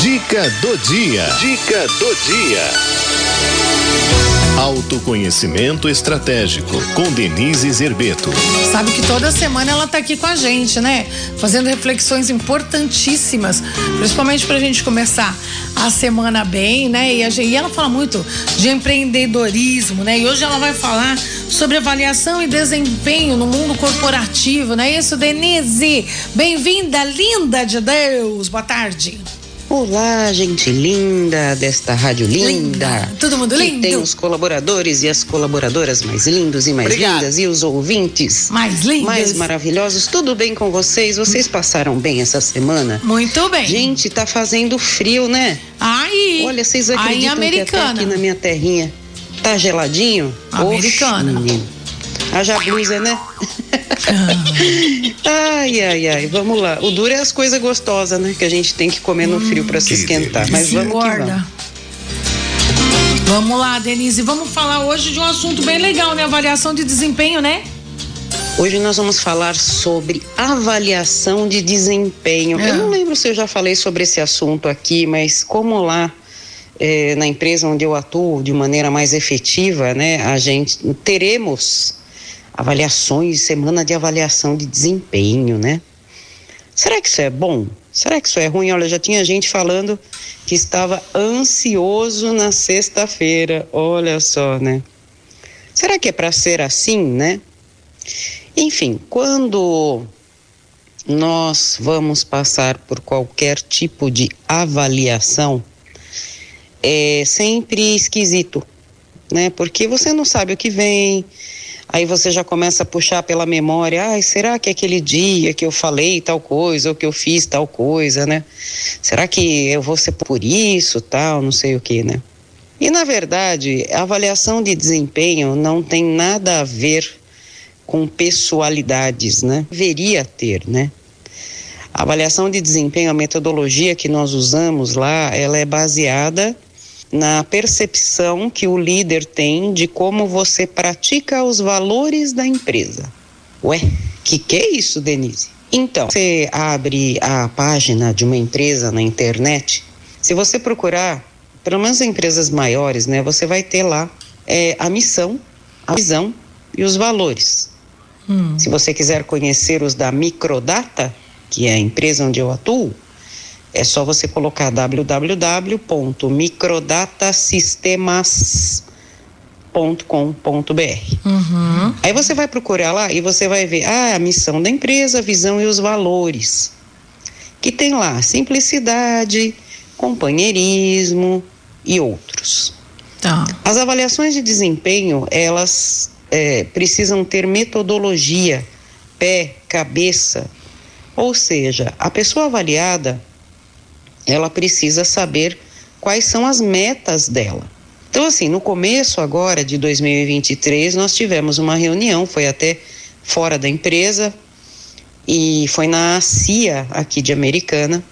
Dica do dia. Dica do dia. Autoconhecimento estratégico com Denise Zerbeto. Sabe que toda semana ela está aqui com a gente, né? Fazendo reflexões importantíssimas, principalmente para a gente começar a semana bem, né? E, a, e ela fala muito de empreendedorismo, né? E hoje ela vai falar sobre avaliação e desempenho no mundo corporativo, não é isso, Denise? Bem-vinda, linda de Deus. Boa tarde. Olá, gente linda desta rádio linda. linda. Todo mundo que lindo. Tem os colaboradores e as colaboradoras mais lindos e mais Obrigado. lindas e os ouvintes mais lindos, mais maravilhosos. Tudo bem com vocês? Vocês passaram bem essa semana? Muito bem. Gente, tá fazendo frio, né? Aí. Olha, vocês acreditam que até aqui na minha terrinha tá geladinho? Americana. Oxe, menino. Haja blusa, né? ai, ai, ai. Vamos lá. O duro é as coisas gostosas, né? Que a gente tem que comer no frio para se esquentar. Mas vamos que vamos. Vamos lá, Denise. Vamos falar hoje de um assunto bem legal, né? Avaliação de desempenho, né? Hoje nós vamos falar sobre avaliação de desempenho. É. Eu não lembro se eu já falei sobre esse assunto aqui, mas como lá é, na empresa onde eu atuo de maneira mais efetiva, né, a gente teremos avaliações, semana de avaliação de desempenho, né? Será que isso é bom? Será que isso é ruim? Olha, já tinha gente falando que estava ansioso na sexta-feira. Olha só, né? Será que é para ser assim, né? Enfim, quando nós vamos passar por qualquer tipo de avaliação, é sempre esquisito, né? Porque você não sabe o que vem, aí você já começa a puxar pela memória, ai, será que aquele dia que eu falei tal coisa ou que eu fiz tal coisa, né? Será que eu vou ser por isso, tal, não sei o que, né? E na verdade, a avaliação de desempenho não tem nada a ver com pessoalidades, né? Deveria ter, né? A avaliação de desempenho, a metodologia que nós usamos lá, ela é baseada na percepção que o líder tem de como você pratica os valores da empresa. Ué, que que é isso, Denise? Então, você abre a página de uma empresa na internet, se você procurar, pelo menos empresas maiores, né, você vai ter lá é, a missão, a visão e os valores. Hum. Se você quiser conhecer os da Microdata, que é a empresa onde eu atuo, é só você colocar www.microdatasystemas.com.br. Uhum. Aí você vai procurar lá e você vai ver ah, a missão da empresa, a visão e os valores. Que tem lá simplicidade, companheirismo e outros. Tá. As avaliações de desempenho, elas é, precisam ter metodologia, pé, cabeça. Ou seja, a pessoa avaliada ela precisa saber quais são as metas dela. Então, assim, no começo agora de 2023, nós tivemos uma reunião, foi até fora da empresa, e foi na CIA aqui de Americana,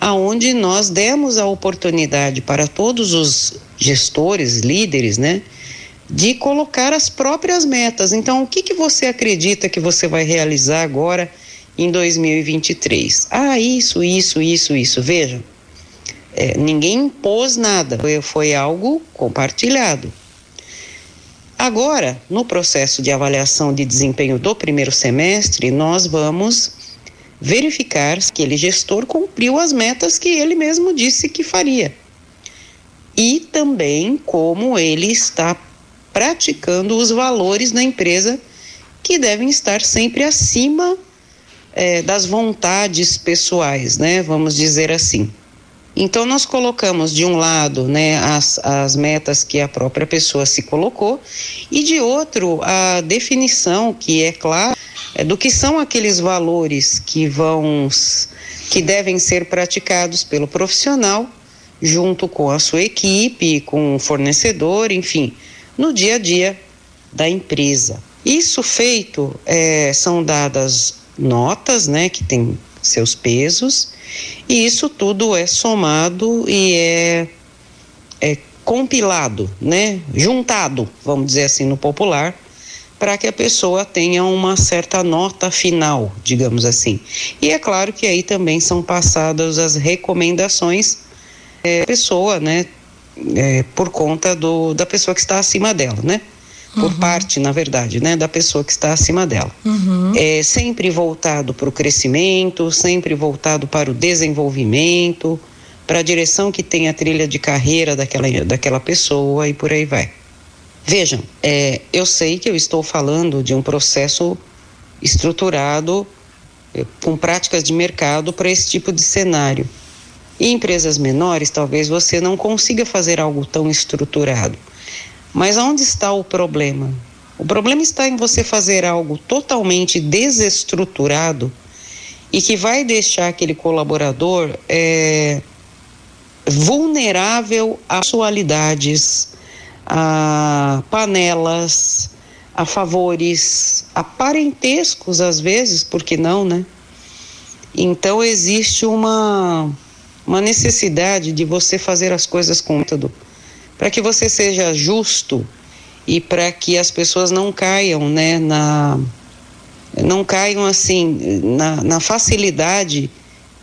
aonde nós demos a oportunidade para todos os gestores, líderes, né, de colocar as próprias metas. Então, o que, que você acredita que você vai realizar agora em 2023? Ah, isso, isso, isso, isso. Veja, é, ninguém impôs nada, foi, foi algo compartilhado. Agora, no processo de avaliação de desempenho do primeiro semestre, nós vamos verificar se aquele gestor cumpriu as metas que ele mesmo disse que faria. E também como ele está praticando os valores da empresa que devem estar sempre acima é, das vontades pessoais, né? Vamos dizer assim. Então nós colocamos de um lado, né, as, as metas que a própria pessoa se colocou e de outro a definição que é clara é, do que são aqueles valores que vão que devem ser praticados pelo profissional junto com a sua equipe, com o fornecedor, enfim, no dia a dia da empresa. Isso feito, é, são dadas notas, né, que tem seus pesos, e isso tudo é somado e é, é compilado, né, juntado, vamos dizer assim, no popular, para que a pessoa tenha uma certa nota final, digamos assim. E é claro que aí também são passadas as recomendações é, pessoa, né? É, por conta do, da pessoa que está acima dela, né? Por uhum. parte, na verdade, né? Da pessoa que está acima dela. Uhum. É sempre voltado para o crescimento, sempre voltado para o desenvolvimento, para a direção que tem a trilha de carreira daquela, daquela pessoa e por aí vai. Vejam, é, eu sei que eu estou falando de um processo estruturado é, com práticas de mercado para esse tipo de cenário. Em empresas menores, talvez você não consiga fazer algo tão estruturado. Mas onde está o problema? O problema está em você fazer algo totalmente desestruturado e que vai deixar aquele colaborador é, vulnerável a atualidades, a panelas, a favores, a parentescos às vezes, por que não, né? Então existe uma uma necessidade de você fazer as coisas com método, para que você seja justo e para que as pessoas não caiam, né, na não caiam assim na, na facilidade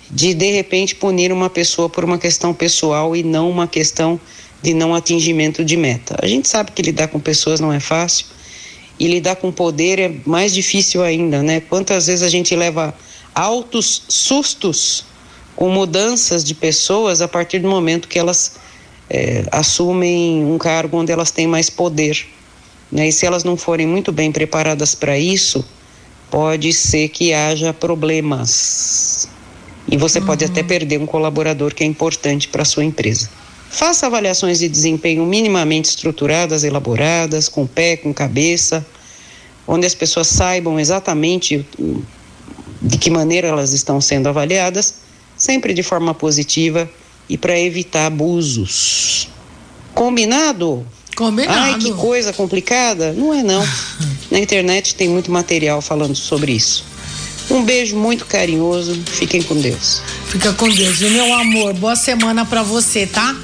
de de repente punir uma pessoa por uma questão pessoal e não uma questão de não atingimento de meta. A gente sabe que lidar com pessoas não é fácil e lidar com poder é mais difícil ainda, né? Quantas vezes a gente leva altos sustos com mudanças de pessoas a partir do momento que elas é, assumem um cargo onde elas têm mais poder. Né? E se elas não forem muito bem preparadas para isso, pode ser que haja problemas. E você uhum. pode até uhum. perder um colaborador que é importante para a sua empresa. Faça avaliações de desempenho minimamente estruturadas, elaboradas, com pé, com cabeça, onde as pessoas saibam exatamente de que maneira elas estão sendo avaliadas sempre de forma positiva e para evitar abusos. Combinado? Combinado. Ai, que coisa complicada. Não é não. Na internet tem muito material falando sobre isso. Um beijo muito carinhoso. Fiquem com Deus. Fica com Deus. E meu amor, boa semana para você, tá?